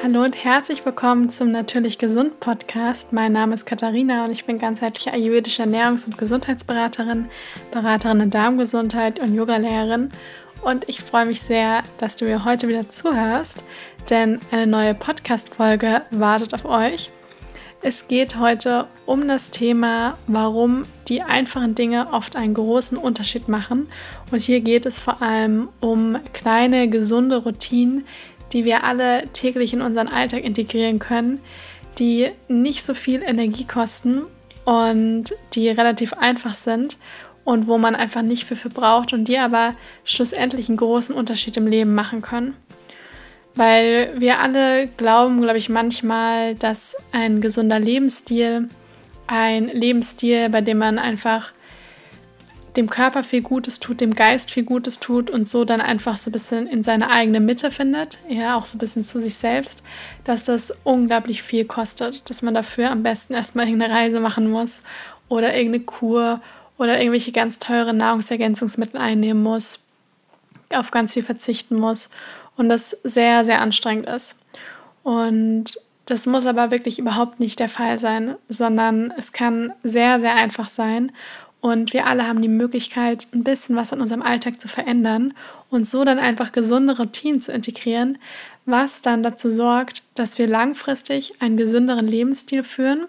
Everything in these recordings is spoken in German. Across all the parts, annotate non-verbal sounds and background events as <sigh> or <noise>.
Hallo und herzlich willkommen zum Natürlich Gesund Podcast. Mein Name ist Katharina und ich bin ganzheitliche ayurvedische Ernährungs- und Gesundheitsberaterin, Beraterin in Darmgesundheit und Yogalehrerin. Und ich freue mich sehr, dass du mir heute wieder zuhörst, denn eine neue Podcast-Folge wartet auf euch. Es geht heute um das Thema, warum die einfachen Dinge oft einen großen Unterschied machen. Und hier geht es vor allem um kleine, gesunde Routinen, die wir alle täglich in unseren Alltag integrieren können, die nicht so viel Energie kosten und die relativ einfach sind und wo man einfach nicht viel für braucht und die aber schlussendlich einen großen Unterschied im Leben machen können. Weil wir alle glauben, glaube ich, manchmal, dass ein gesunder Lebensstil, ein Lebensstil, bei dem man einfach dem Körper viel Gutes tut, dem Geist viel Gutes tut und so dann einfach so ein bisschen in seine eigene Mitte findet, ja, auch so ein bisschen zu sich selbst, dass das unglaublich viel kostet, dass man dafür am besten erstmal <laughs> irgendeine Reise machen muss oder irgendeine Kur oder irgendwelche ganz teuren Nahrungsergänzungsmittel einnehmen muss, auf ganz viel verzichten muss und das sehr, sehr anstrengend ist. Und das muss aber wirklich überhaupt nicht der Fall sein, sondern es kann sehr, sehr einfach sein und wir alle haben die Möglichkeit, ein bisschen was an unserem Alltag zu verändern und so dann einfach gesunde Routinen zu integrieren, was dann dazu sorgt, dass wir langfristig einen gesünderen Lebensstil führen,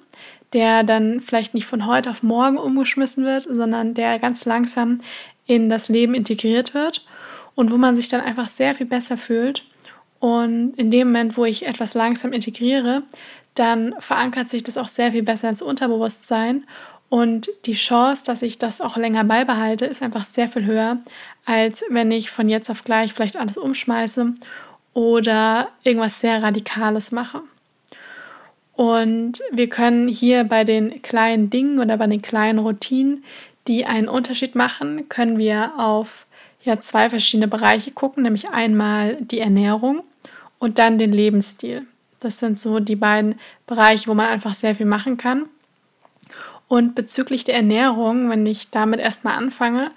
der dann vielleicht nicht von heute auf morgen umgeschmissen wird, sondern der ganz langsam in das Leben integriert wird und wo man sich dann einfach sehr viel besser fühlt. Und in dem Moment, wo ich etwas langsam integriere, dann verankert sich das auch sehr viel besser ins Unterbewusstsein und die Chance, dass ich das auch länger beibehalte, ist einfach sehr viel höher, als wenn ich von jetzt auf gleich vielleicht alles umschmeiße oder irgendwas sehr Radikales mache. Und wir können hier bei den kleinen Dingen oder bei den kleinen Routinen, die einen Unterschied machen, können wir auf ja, zwei verschiedene Bereiche gucken, nämlich einmal die Ernährung und dann den Lebensstil. Das sind so die beiden Bereiche, wo man einfach sehr viel machen kann. Und bezüglich der Ernährung, wenn ich damit erstmal anfange,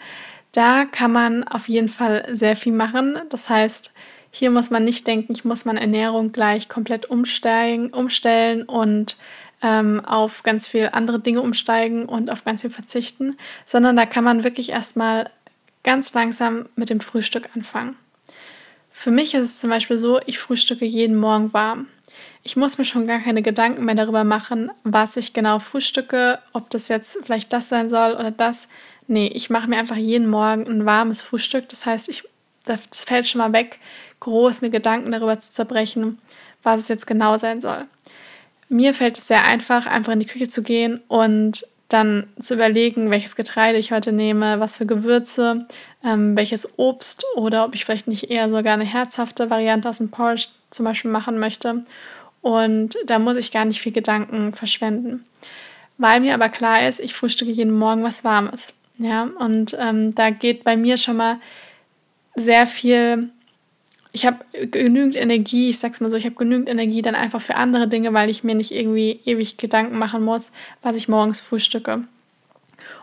da kann man auf jeden Fall sehr viel machen. Das heißt, hier muss man nicht denken, ich muss meine Ernährung gleich komplett umsteigen, umstellen und ähm, auf ganz viele andere Dinge umsteigen und auf ganz viel verzichten, sondern da kann man wirklich erstmal ganz langsam mit dem Frühstück anfangen. Für mich ist es zum Beispiel so, ich frühstücke jeden Morgen warm. Ich muss mir schon gar keine Gedanken mehr darüber machen, was ich genau frühstücke, ob das jetzt vielleicht das sein soll oder das. Nee, ich mache mir einfach jeden Morgen ein warmes Frühstück. Das heißt, ich, das fällt schon mal weg, groß mir Gedanken darüber zu zerbrechen, was es jetzt genau sein soll. Mir fällt es sehr einfach, einfach in die Küche zu gehen und dann zu überlegen, welches Getreide ich heute nehme, was für Gewürze, ähm, welches Obst oder ob ich vielleicht nicht eher sogar eine herzhafte Variante aus dem Porridge zum Beispiel machen möchte. Und da muss ich gar nicht viel Gedanken verschwenden. Weil mir aber klar ist, ich frühstücke jeden Morgen was Warmes. Ja, und ähm, da geht bei mir schon mal sehr viel. Ich habe genügend Energie, ich sag's mal so, ich habe genügend Energie dann einfach für andere Dinge, weil ich mir nicht irgendwie ewig Gedanken machen muss, was ich morgens frühstücke.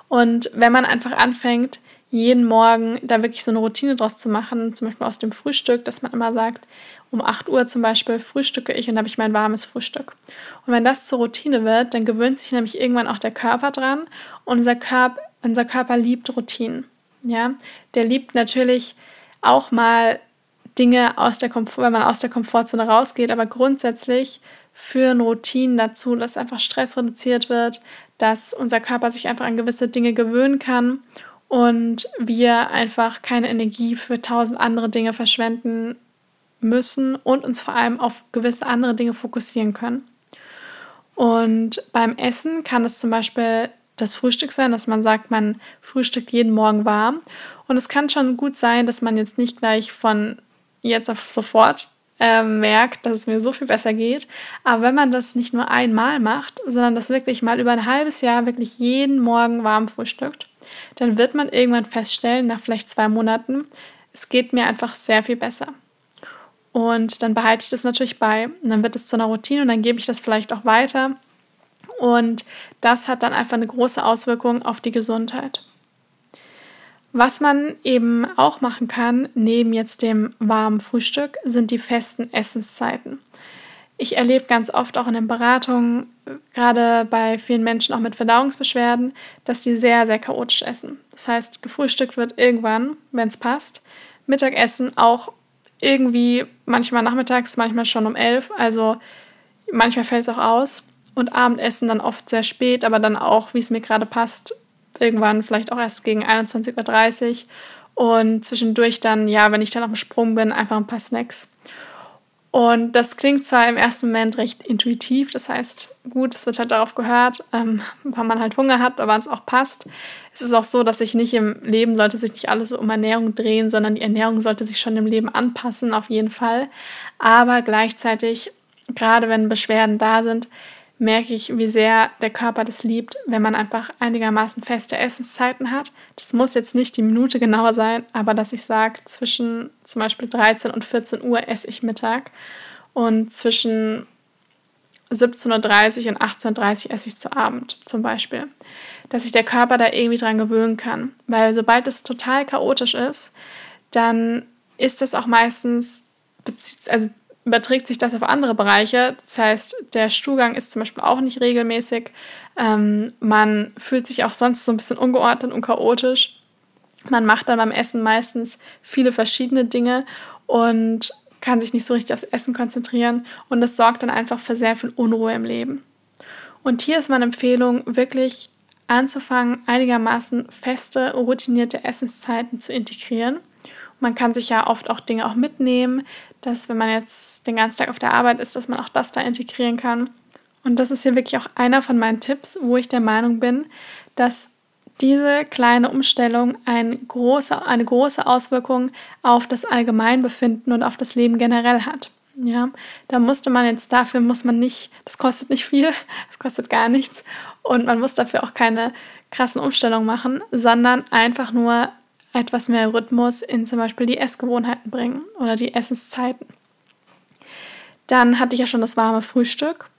Und wenn man einfach anfängt, jeden Morgen da wirklich so eine Routine draus zu machen, zum Beispiel aus dem Frühstück, dass man immer sagt, um 8 Uhr zum Beispiel frühstücke ich und habe ich mein warmes Frühstück. Und wenn das zur Routine wird, dann gewöhnt sich nämlich irgendwann auch der Körper dran und unser Körper, unser Körper liebt Routinen. Ja, der liebt natürlich auch mal Dinge aus der Komfort, wenn man aus der Komfortzone rausgeht, aber grundsätzlich führen Routinen dazu, dass einfach Stress reduziert wird, dass unser Körper sich einfach an gewisse Dinge gewöhnen kann und wir einfach keine Energie für tausend andere Dinge verschwenden müssen und uns vor allem auf gewisse andere Dinge fokussieren können. Und beim Essen kann es zum Beispiel das Frühstück sein, dass man sagt, man frühstückt jeden Morgen warm. Und es kann schon gut sein, dass man jetzt nicht gleich von jetzt auf sofort äh, merkt, dass es mir so viel besser geht. Aber wenn man das nicht nur einmal macht, sondern das wirklich mal über ein halbes Jahr wirklich jeden Morgen warm frühstückt, dann wird man irgendwann feststellen, nach vielleicht zwei Monaten, es geht mir einfach sehr viel besser. Und dann behalte ich das natürlich bei. Und dann wird es zu einer Routine und dann gebe ich das vielleicht auch weiter. Und das hat dann einfach eine große Auswirkung auf die Gesundheit. Was man eben auch machen kann, neben jetzt dem warmen Frühstück, sind die festen Essenszeiten. ich erlebe ganz oft auch in den Beratungen, gerade bei vielen Menschen auch mit Verdauungsbeschwerden, dass die sehr, sehr chaotisch essen. Das heißt, gefrühstückt wird irgendwann, wenn es passt. Mittagessen auch irgendwie manchmal nachmittags, manchmal schon um elf. Also manchmal fällt es auch aus. Und Abendessen dann oft sehr spät, aber dann auch, wie es mir gerade passt, irgendwann vielleicht auch erst gegen 21.30 Uhr. Und zwischendurch dann, ja, wenn ich dann auf dem Sprung bin, einfach ein paar Snacks. Und das klingt zwar im ersten Moment recht intuitiv, das heißt, gut, es wird halt darauf gehört, ähm, weil man halt Hunger hat, aber es auch passt. Es ist auch so, dass sich nicht im Leben sollte sich nicht alles um Ernährung drehen, sondern die Ernährung sollte sich schon im Leben anpassen, auf jeden Fall. Aber gleichzeitig, gerade wenn Beschwerden da sind, merke ich, wie sehr der Körper das liebt, wenn man einfach einigermaßen feste Essenszeiten hat. Das muss jetzt nicht die Minute genauer sein, aber dass ich sage, zwischen zum Beispiel 13 und 14 Uhr esse ich Mittag und zwischen 17.30 Uhr und 18.30 Uhr esse ich zu Abend zum Beispiel. Dass sich der Körper da irgendwie dran gewöhnen kann. Weil sobald es total chaotisch ist, dann ist das auch meistens, also überträgt sich das auf andere Bereiche. Das heißt, der Stuhlgang ist zum Beispiel auch nicht regelmäßig. Ähm, man fühlt sich auch sonst so ein bisschen ungeordnet und chaotisch. Man macht dann beim Essen meistens viele verschiedene Dinge und kann sich nicht so richtig aufs Essen konzentrieren. Und das sorgt dann einfach für sehr viel Unruhe im Leben. Und hier ist meine Empfehlung, wirklich anzufangen, einigermaßen feste, routinierte Essenszeiten zu integrieren. Man kann sich ja oft auch Dinge auch mitnehmen, dass wenn man jetzt den ganzen Tag auf der Arbeit ist, dass man auch das da integrieren kann. Und das ist hier wirklich auch einer von meinen Tipps, wo ich der Meinung bin, dass diese kleine Umstellung eine große, eine große Auswirkung auf das Allgemeinbefinden und auf das Leben generell hat. Ja, da musste man jetzt dafür muss man nicht, das kostet nicht viel, <laughs> das kostet gar nichts und man muss dafür auch keine krassen Umstellungen machen, sondern einfach nur etwas mehr Rhythmus in zum Beispiel die Essgewohnheiten bringen oder die Essenszeiten. Dann hatte ich ja schon das warme Frühstück.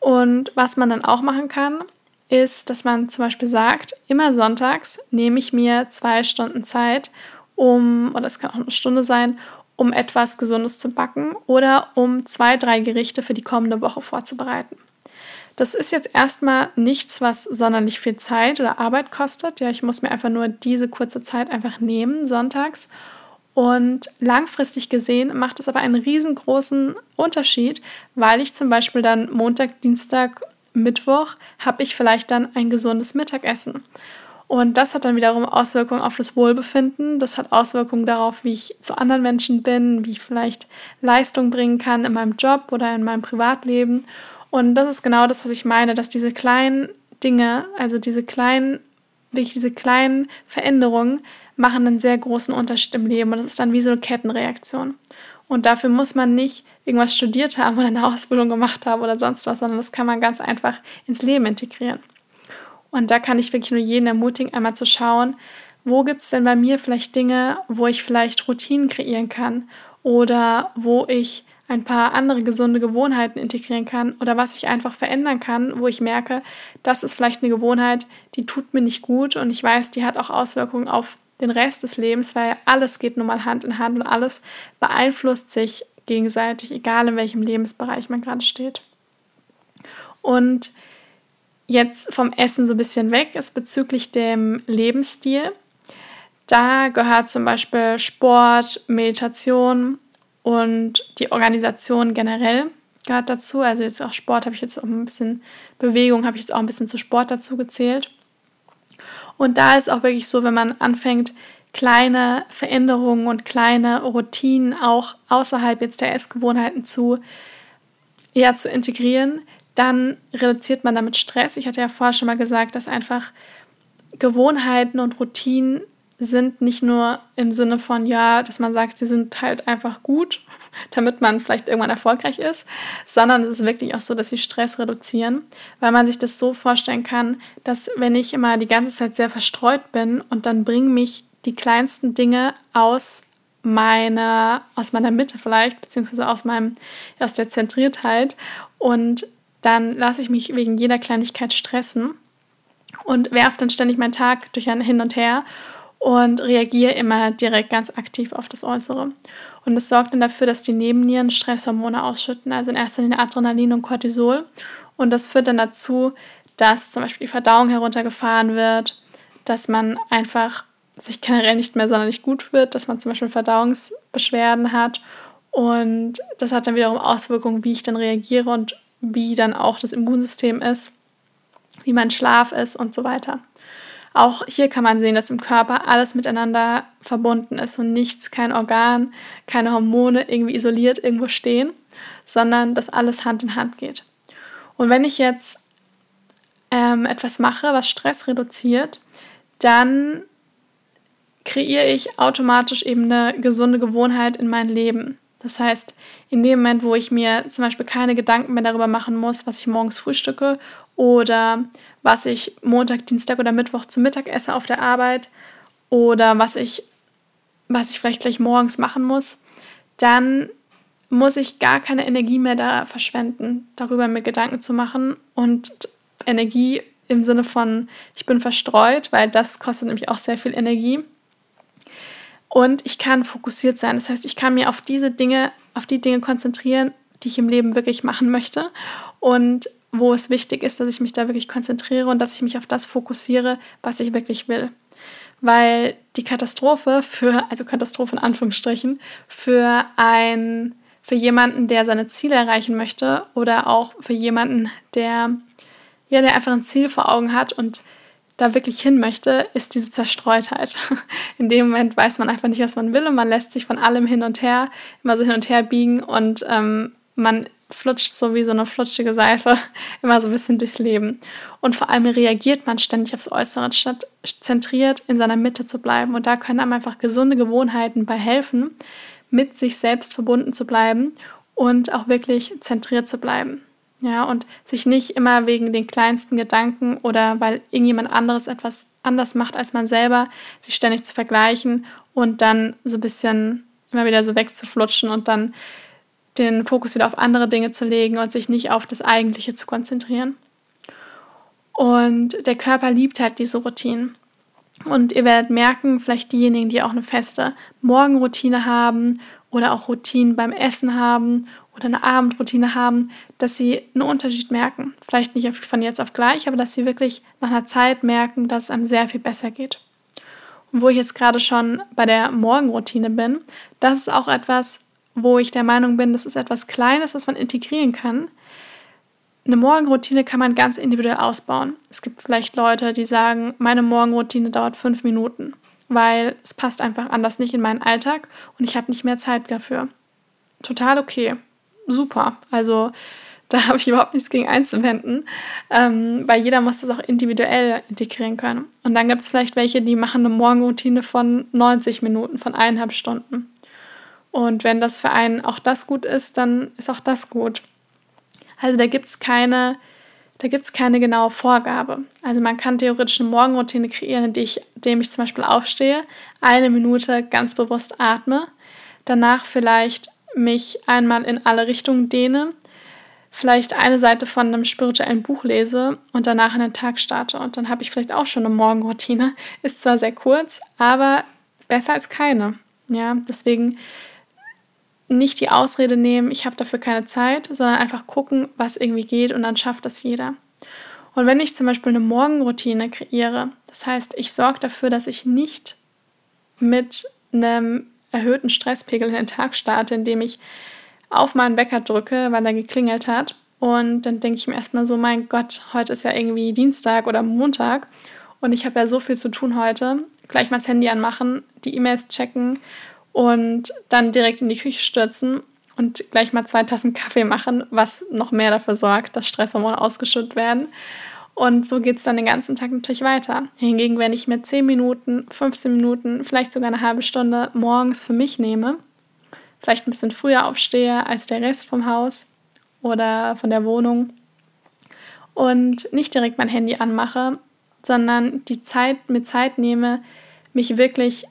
Und was man dann auch machen kann, ist, dass man zum Beispiel sagt, immer sonntags nehme ich mir zwei Stunden Zeit, um, oder es kann auch eine Stunde sein, um etwas Gesundes zu backen oder um zwei, drei Gerichte für die kommende Woche vorzubereiten. Das ist jetzt erstmal nichts, was sonderlich viel Zeit oder Arbeit kostet. Ja, ich muss mir einfach nur diese kurze Zeit einfach nehmen, sonntags. Und langfristig gesehen macht es aber einen riesengroßen Unterschied, weil ich zum Beispiel dann Montag, Dienstag, Mittwoch habe ich vielleicht dann ein gesundes Mittagessen. Und das hat dann wiederum Auswirkungen auf das Wohlbefinden. Das hat Auswirkungen darauf, wie ich zu anderen Menschen bin, wie ich vielleicht Leistung bringen kann in meinem Job oder in meinem Privatleben. Und das ist genau das, was ich meine, dass diese kleinen Dinge, also diese kleinen, durch diese kleinen Veränderungen, machen einen sehr großen Unterschied im Leben. Und das ist dann wie so eine Kettenreaktion. Und dafür muss man nicht irgendwas studiert haben oder eine Ausbildung gemacht haben oder sonst was, sondern das kann man ganz einfach ins Leben integrieren. Und da kann ich wirklich nur jeden ermutigen, einmal zu schauen, wo gibt es denn bei mir vielleicht Dinge, wo ich vielleicht Routinen kreieren kann oder wo ich ein paar andere gesunde Gewohnheiten integrieren kann oder was ich einfach verändern kann, wo ich merke, das ist vielleicht eine Gewohnheit, die tut mir nicht gut und ich weiß, die hat auch Auswirkungen auf den Rest des Lebens, weil alles geht nun mal Hand in Hand und alles beeinflusst sich gegenseitig, egal in welchem Lebensbereich man gerade steht. Und jetzt vom Essen so ein bisschen weg ist bezüglich dem Lebensstil. Da gehört zum Beispiel Sport, Meditation, und die Organisation generell gehört dazu. Also jetzt auch Sport habe ich jetzt auch ein bisschen, Bewegung habe ich jetzt auch ein bisschen zu Sport dazu gezählt. Und da ist auch wirklich so, wenn man anfängt, kleine Veränderungen und kleine Routinen auch außerhalb jetzt der Essgewohnheiten zu, ja, zu integrieren, dann reduziert man damit Stress. Ich hatte ja vorher schon mal gesagt, dass einfach Gewohnheiten und Routinen sind nicht nur im Sinne von, ja, dass man sagt, sie sind halt einfach gut, damit man vielleicht irgendwann erfolgreich ist, sondern es ist wirklich auch so, dass sie Stress reduzieren, weil man sich das so vorstellen kann, dass wenn ich immer die ganze Zeit sehr verstreut bin und dann bringen mich die kleinsten Dinge aus meiner, aus meiner Mitte vielleicht, beziehungsweise aus meinem, aus der Zentriertheit und dann lasse ich mich wegen jeder Kleinigkeit stressen und werfe dann ständig meinen Tag durch ein Hin und Her und reagiere immer direkt ganz aktiv auf das Äußere. Und es sorgt dann dafür, dass die Nebennieren Stresshormone ausschütten, also in erster Linie Adrenalin und Cortisol. Und das führt dann dazu, dass zum Beispiel die Verdauung heruntergefahren wird, dass man einfach sich generell nicht mehr sonderlich gut wird, dass man zum Beispiel Verdauungsbeschwerden hat. Und das hat dann wiederum Auswirkungen, wie ich dann reagiere und wie dann auch das Immunsystem ist, wie mein Schlaf ist und so weiter. Auch hier kann man sehen, dass im Körper alles miteinander verbunden ist und nichts, kein Organ, keine Hormone irgendwie isoliert irgendwo stehen, sondern dass alles Hand in Hand geht. Und wenn ich jetzt ähm, etwas mache, was Stress reduziert, dann kreiere ich automatisch eben eine gesunde Gewohnheit in mein Leben. Das heißt, in dem Moment, wo ich mir zum Beispiel keine Gedanken mehr darüber machen muss, was ich morgens frühstücke oder was ich Montag, Dienstag oder Mittwoch zum Mittag esse auf der Arbeit oder was ich, was ich vielleicht gleich morgens machen muss, dann muss ich gar keine Energie mehr da verschwenden, darüber mir Gedanken zu machen und Energie im Sinne von, ich bin verstreut, weil das kostet nämlich auch sehr viel Energie und ich kann fokussiert sein. Das heißt, ich kann mir auf diese Dinge, auf die Dinge konzentrieren, die ich im Leben wirklich machen möchte und wo es wichtig ist, dass ich mich da wirklich konzentriere und dass ich mich auf das fokussiere, was ich wirklich will. Weil die Katastrophe für, also Katastrophe in Anführungsstrichen, für ein, für jemanden, der seine Ziele erreichen möchte oder auch für jemanden, der, ja, der einfach ein Ziel vor Augen hat und da wirklich hin möchte, ist diese Zerstreutheit. <laughs> In dem Moment weiß man einfach nicht, was man will und man lässt sich von allem hin und her, immer so hin und her biegen und ähm, man flutscht so wie so eine flutschige Seife <laughs> immer so ein bisschen durchs Leben. Und vor allem reagiert man ständig aufs Äußere, statt zentriert in seiner Mitte zu bleiben. Und da können einem einfach gesunde Gewohnheiten bei helfen, mit sich selbst verbunden zu bleiben und auch wirklich zentriert zu bleiben. Ja, und sich nicht immer wegen den kleinsten Gedanken oder weil irgendjemand anderes etwas anders macht als man selber, sich ständig zu vergleichen und dann so ein bisschen immer wieder so wegzuflutschen und dann den Fokus wieder auf andere Dinge zu legen und sich nicht auf das Eigentliche zu konzentrieren. Und der Körper liebt halt diese Routinen. Und ihr werdet merken, vielleicht diejenigen, die auch eine feste Morgenroutine haben oder auch Routinen beim Essen haben oder eine Abendroutine haben, dass sie einen Unterschied merken. Vielleicht nicht von jetzt auf gleich, aber dass sie wirklich nach einer Zeit merken, dass es einem sehr viel besser geht. Und wo ich jetzt gerade schon bei der Morgenroutine bin, das ist auch etwas, wo ich der Meinung bin, das ist etwas Kleines, was man integrieren kann. Eine Morgenroutine kann man ganz individuell ausbauen. Es gibt vielleicht Leute, die sagen, meine Morgenroutine dauert fünf Minuten, weil es passt einfach anders nicht in meinen Alltag und ich habe nicht mehr Zeit dafür. Total okay super. Also <laughs> da habe ich überhaupt nichts gegen einzuwenden, ähm, weil jeder muss das auch individuell integrieren können. Und dann gibt es vielleicht welche, die machen eine Morgenroutine von 90 Minuten, von eineinhalb Stunden. Und wenn das für einen auch das gut ist, dann ist auch das gut. Also da gibt es keine, da gibt's keine genaue Vorgabe. Also man kann theoretisch eine Morgenroutine kreieren, indem ich, indem ich zum Beispiel aufstehe, eine Minute ganz bewusst atme, danach vielleicht mich einmal in alle Richtungen dehne, vielleicht eine Seite von einem spirituellen Buch lese und danach in den Tag starte. Und dann habe ich vielleicht auch schon eine Morgenroutine. Ist zwar sehr kurz, aber besser als keine. Ja, deswegen nicht die Ausrede nehmen, ich habe dafür keine Zeit, sondern einfach gucken, was irgendwie geht und dann schafft das jeder. Und wenn ich zum Beispiel eine Morgenroutine kreiere, das heißt, ich sorge dafür, dass ich nicht mit einem erhöhten Stresspegel in den Tag starte, indem ich auf meinen Wecker drücke, weil er geklingelt hat. Und dann denke ich mir erstmal so, mein Gott, heute ist ja irgendwie Dienstag oder Montag und ich habe ja so viel zu tun heute. Gleich mal das Handy anmachen, die E-Mails checken und dann direkt in die Küche stürzen und gleich mal zwei Tassen Kaffee machen, was noch mehr dafür sorgt, dass Stresshormone ausgeschüttet werden. Und so geht es dann den ganzen Tag natürlich weiter. Hingegen, wenn ich mir 10 Minuten, 15 Minuten, vielleicht sogar eine halbe Stunde morgens für mich nehme, vielleicht ein bisschen früher aufstehe als der Rest vom Haus oder von der Wohnung und nicht direkt mein Handy anmache, sondern die Zeit mit Zeit nehme, mich wirklich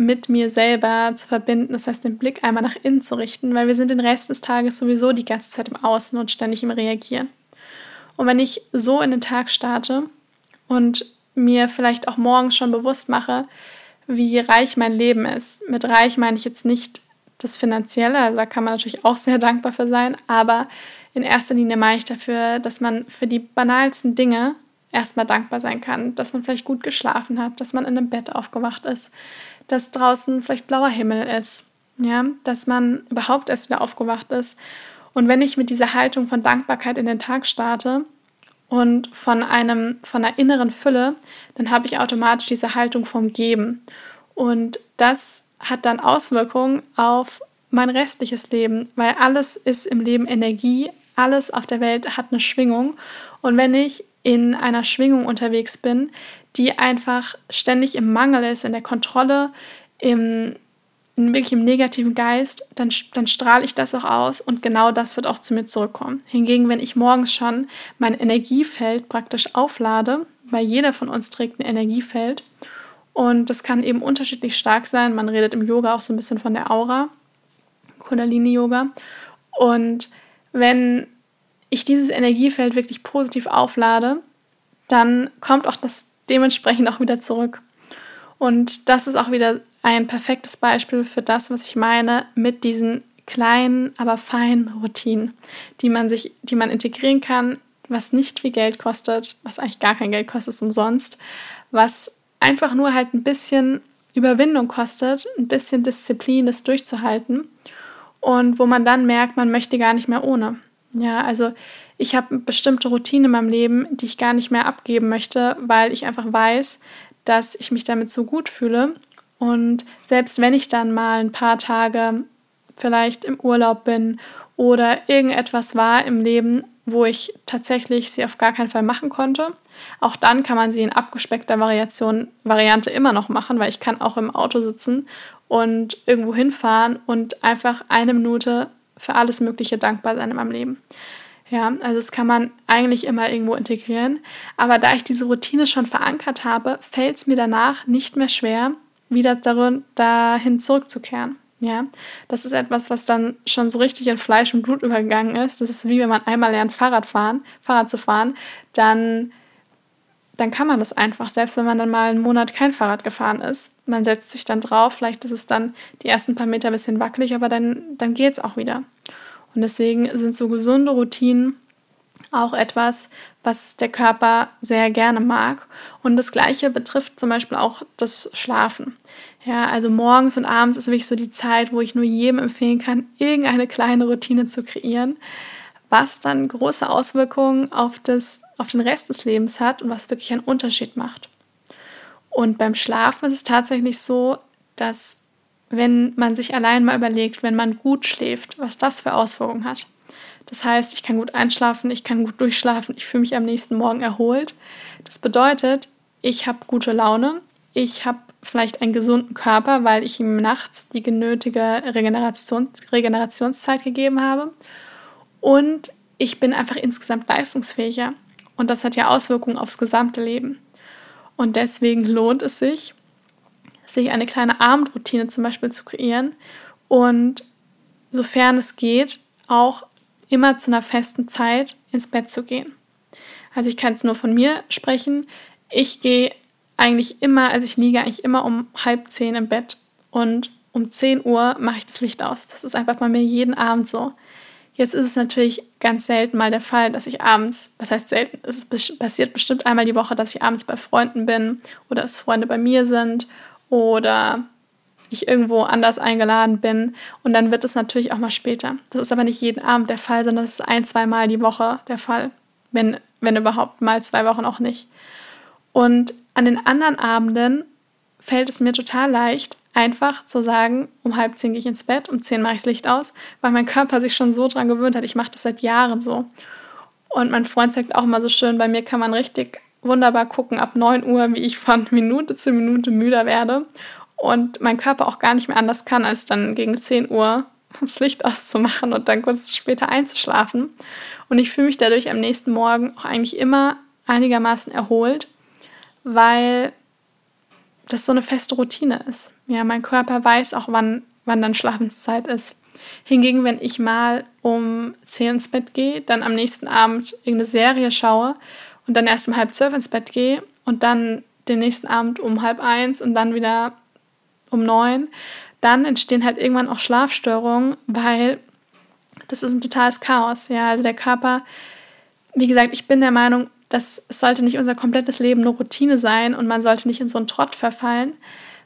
mit mir selber zu verbinden, das heißt den Blick einmal nach innen zu richten, weil wir sind den Rest des Tages sowieso die ganze Zeit im Außen und ständig im Reagieren. Und wenn ich so in den Tag starte und mir vielleicht auch morgens schon bewusst mache, wie reich mein Leben ist. Mit reich meine ich jetzt nicht das Finanzielle, also da kann man natürlich auch sehr dankbar für sein, aber in erster Linie meine ich dafür, dass man für die banalsten Dinge erstmal dankbar sein kann, dass man vielleicht gut geschlafen hat, dass man in einem Bett aufgewacht ist, dass draußen vielleicht blauer Himmel ist, ja, dass man überhaupt erst wieder aufgewacht ist. Und wenn ich mit dieser Haltung von Dankbarkeit in den Tag starte und von einem von einer inneren Fülle, dann habe ich automatisch diese Haltung vom Geben. Und das hat dann Auswirkungen auf mein restliches Leben, weil alles ist im Leben Energie, alles auf der Welt hat eine Schwingung. Und wenn ich in einer Schwingung unterwegs bin, die einfach ständig im Mangel ist, in der Kontrolle, im, in wirklich im negativen Geist, dann, dann strahle ich das auch aus und genau das wird auch zu mir zurückkommen. Hingegen, wenn ich morgens schon mein Energiefeld praktisch auflade, weil jeder von uns trägt ein Energiefeld und das kann eben unterschiedlich stark sein. Man redet im Yoga auch so ein bisschen von der Aura, Kundalini-Yoga. Und wenn ich dieses Energiefeld wirklich positiv auflade, dann kommt auch das dementsprechend auch wieder zurück. Und das ist auch wieder ein perfektes Beispiel für das, was ich meine mit diesen kleinen, aber feinen Routinen, die man sich, die man integrieren kann, was nicht viel Geld kostet, was eigentlich gar kein Geld kostet, ist umsonst, was einfach nur halt ein bisschen Überwindung kostet, ein bisschen Disziplin, das durchzuhalten und wo man dann merkt, man möchte gar nicht mehr ohne. Ja, also ich habe bestimmte Routinen in meinem Leben, die ich gar nicht mehr abgeben möchte, weil ich einfach weiß, dass ich mich damit so gut fühle. Und selbst wenn ich dann mal ein paar Tage vielleicht im Urlaub bin oder irgendetwas war im Leben, wo ich tatsächlich sie auf gar keinen Fall machen konnte. Auch dann kann man sie in abgespeckter Variation, Variante immer noch machen, weil ich kann auch im Auto sitzen und irgendwo hinfahren und einfach eine Minute für alles Mögliche dankbar sein in meinem Leben. Ja, also das kann man eigentlich immer irgendwo integrieren. Aber da ich diese Routine schon verankert habe, fällt es mir danach nicht mehr schwer, wieder darin, dahin zurückzukehren. Ja, das ist etwas, was dann schon so richtig in Fleisch und Blut übergegangen ist. Das ist wie wenn man einmal lernt, Fahrrad fahren, Fahrrad zu fahren, dann, dann kann man das einfach, selbst wenn man dann mal einen Monat kein Fahrrad gefahren ist. Man setzt sich dann drauf, vielleicht ist es dann die ersten paar Meter ein bisschen wackelig, aber dann, dann geht es auch wieder. Und deswegen sind so gesunde Routinen auch etwas, was der Körper sehr gerne mag. Und das Gleiche betrifft zum Beispiel auch das Schlafen. Ja, also morgens und abends ist wirklich so die Zeit, wo ich nur jedem empfehlen kann, irgendeine kleine Routine zu kreieren, was dann große Auswirkungen auf, das, auf den Rest des Lebens hat und was wirklich einen Unterschied macht. Und beim Schlafen ist es tatsächlich so, dass wenn man sich allein mal überlegt, wenn man gut schläft, was das für Auswirkungen hat. Das heißt, ich kann gut einschlafen, ich kann gut durchschlafen, ich fühle mich am nächsten Morgen erholt. Das bedeutet, ich habe gute Laune, ich habe vielleicht einen gesunden Körper, weil ich ihm nachts die genötige Regeneration, Regenerationszeit gegeben habe. Und ich bin einfach insgesamt leistungsfähiger. Und das hat ja Auswirkungen aufs gesamte Leben. Und deswegen lohnt es sich, sich eine kleine Abendroutine zum Beispiel zu kreieren und sofern es geht, auch immer zu einer festen Zeit ins Bett zu gehen. Also ich kann es nur von mir sprechen. Ich gehe eigentlich immer, also ich liege eigentlich immer um halb zehn im Bett und um 10 Uhr mache ich das Licht aus. Das ist einfach bei mir jeden Abend so. Jetzt ist es natürlich ganz selten mal der Fall, dass ich abends, was heißt selten, es passiert bestimmt einmal die Woche, dass ich abends bei Freunden bin oder dass Freunde bei mir sind oder ich irgendwo anders eingeladen bin und dann wird es natürlich auch mal später. Das ist aber nicht jeden Abend der Fall, sondern das ist ein, zwei Mal die Woche der Fall, wenn, wenn überhaupt mal zwei Wochen auch nicht. Und an den anderen Abenden fällt es mir total leicht, einfach zu sagen, um halb zehn gehe ich ins Bett, um zehn mache ich das Licht aus, weil mein Körper sich schon so dran gewöhnt hat. Ich mache das seit Jahren so. Und mein Freund sagt auch mal so schön, bei mir kann man richtig wunderbar gucken ab 9 Uhr, wie ich von Minute zu Minute müder werde und mein Körper auch gar nicht mehr anders kann, als dann gegen 10 Uhr das Licht auszumachen und dann kurz später einzuschlafen. Und ich fühle mich dadurch am nächsten Morgen auch eigentlich immer einigermaßen erholt weil das so eine feste Routine ist. Ja, mein Körper weiß auch, wann, wann dann Schlafenszeit ist. Hingegen, wenn ich mal um 10 ins Bett gehe, dann am nächsten Abend irgendeine Serie schaue und dann erst um halb zwölf ins Bett gehe und dann den nächsten Abend um halb eins und dann wieder um neun, dann entstehen halt irgendwann auch Schlafstörungen, weil das ist ein totales Chaos. Ja, also der Körper, wie gesagt, ich bin der Meinung, das sollte nicht unser komplettes Leben nur Routine sein und man sollte nicht in so einen Trott verfallen,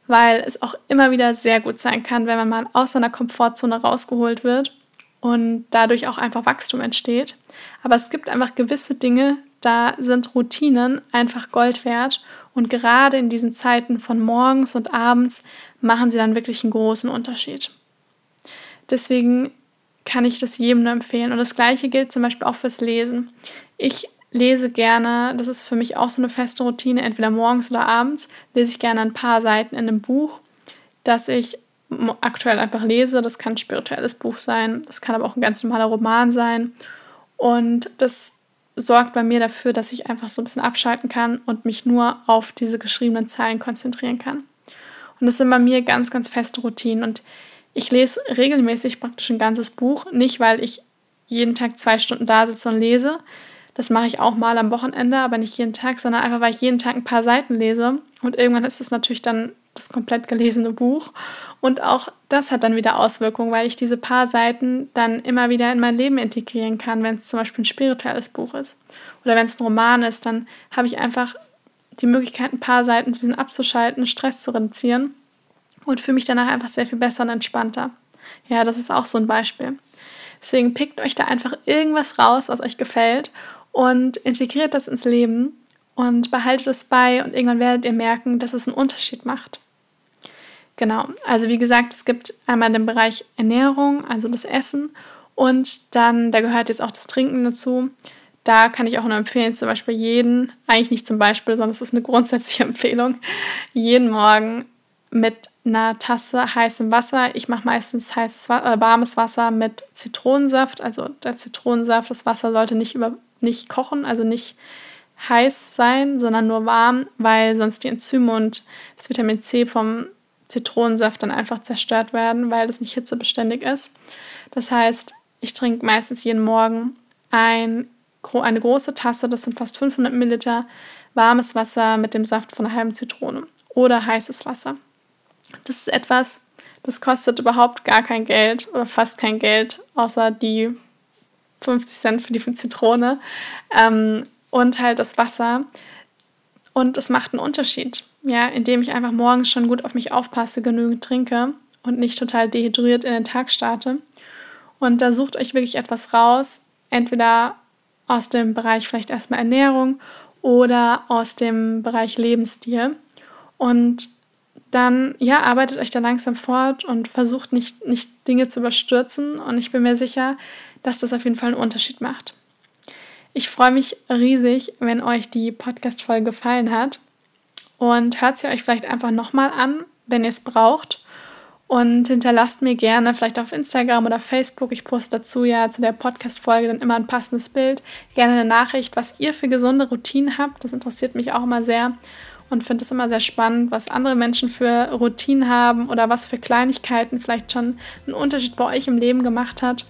weil es auch immer wieder sehr gut sein kann, wenn man mal aus seiner Komfortzone rausgeholt wird und dadurch auch einfach Wachstum entsteht. Aber es gibt einfach gewisse Dinge, da sind Routinen einfach Gold wert und gerade in diesen Zeiten von morgens und abends machen sie dann wirklich einen großen Unterschied. Deswegen kann ich das jedem nur empfehlen. Und das gleiche gilt zum Beispiel auch fürs Lesen. Ich lese gerne, das ist für mich auch so eine feste Routine, entweder morgens oder abends, lese ich gerne ein paar Seiten in einem Buch, das ich aktuell einfach lese. Das kann ein spirituelles Buch sein, das kann aber auch ein ganz normaler Roman sein. Und das sorgt bei mir dafür, dass ich einfach so ein bisschen abschalten kann und mich nur auf diese geschriebenen Zeilen konzentrieren kann. Und das sind bei mir ganz, ganz feste Routinen. Und ich lese regelmäßig praktisch ein ganzes Buch, nicht weil ich jeden Tag zwei Stunden da sitze und lese. Das mache ich auch mal am Wochenende, aber nicht jeden Tag, sondern einfach, weil ich jeden Tag ein paar Seiten lese. Und irgendwann ist es natürlich dann das komplett gelesene Buch. Und auch das hat dann wieder Auswirkungen, weil ich diese paar Seiten dann immer wieder in mein Leben integrieren kann, wenn es zum Beispiel ein spirituelles Buch ist. Oder wenn es ein Roman ist, dann habe ich einfach die Möglichkeit, ein paar Seiten ein bisschen abzuschalten, Stress zu reduzieren und fühle mich danach einfach sehr viel besser und entspannter. Ja, das ist auch so ein Beispiel. Deswegen pickt euch da einfach irgendwas raus, was euch gefällt und integriert das ins Leben und behaltet es bei und irgendwann werdet ihr merken, dass es einen Unterschied macht. Genau, also wie gesagt, es gibt einmal den Bereich Ernährung, also das Essen und dann, da gehört jetzt auch das Trinken dazu. Da kann ich auch nur empfehlen, zum Beispiel jeden, eigentlich nicht zum Beispiel, sondern es ist eine grundsätzliche <laughs> Empfehlung, jeden Morgen mit einer Tasse heißem Wasser. Ich mache meistens heißes, äh, warmes Wasser mit Zitronensaft. Also der Zitronensaft, das Wasser sollte nicht, über, nicht kochen, also nicht heiß sein, sondern nur warm, weil sonst die Enzyme und das Vitamin C vom Zitronensaft dann einfach zerstört werden, weil das nicht hitzebeständig ist. Das heißt, ich trinke meistens jeden Morgen ein, eine große Tasse, das sind fast 500 Milliliter, warmes Wasser mit dem Saft von einer halben Zitrone oder heißes Wasser. Das ist etwas, das kostet überhaupt gar kein Geld oder fast kein Geld, außer die 50 Cent für die Zitrone ähm, und halt das Wasser. Und es macht einen Unterschied, ja, indem ich einfach morgens schon gut auf mich aufpasse, genügend trinke und nicht total dehydriert in den Tag starte. Und da sucht euch wirklich etwas raus, entweder aus dem Bereich vielleicht erstmal Ernährung oder aus dem Bereich Lebensstil. Und dann ja, arbeitet euch da langsam fort und versucht nicht, nicht Dinge zu überstürzen. Und ich bin mir sicher, dass das auf jeden Fall einen Unterschied macht. Ich freue mich riesig, wenn euch die Podcast-Folge gefallen hat. Und hört sie euch vielleicht einfach nochmal an, wenn ihr es braucht. Und hinterlasst mir gerne, vielleicht auf Instagram oder Facebook, ich poste dazu ja zu der Podcast-Folge dann immer ein passendes Bild, gerne eine Nachricht, was ihr für gesunde Routinen habt. Das interessiert mich auch immer sehr und finde es immer sehr spannend, was andere Menschen für Routinen haben oder was für Kleinigkeiten vielleicht schon einen Unterschied bei euch im Leben gemacht hat.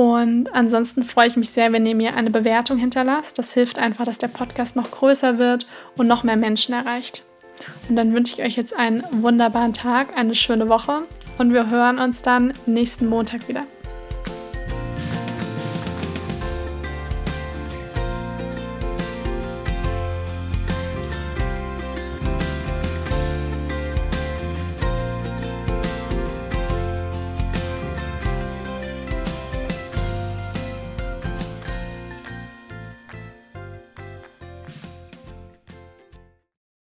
Und ansonsten freue ich mich sehr, wenn ihr mir eine Bewertung hinterlasst. Das hilft einfach, dass der Podcast noch größer wird und noch mehr Menschen erreicht. Und dann wünsche ich euch jetzt einen wunderbaren Tag, eine schöne Woche und wir hören uns dann nächsten Montag wieder.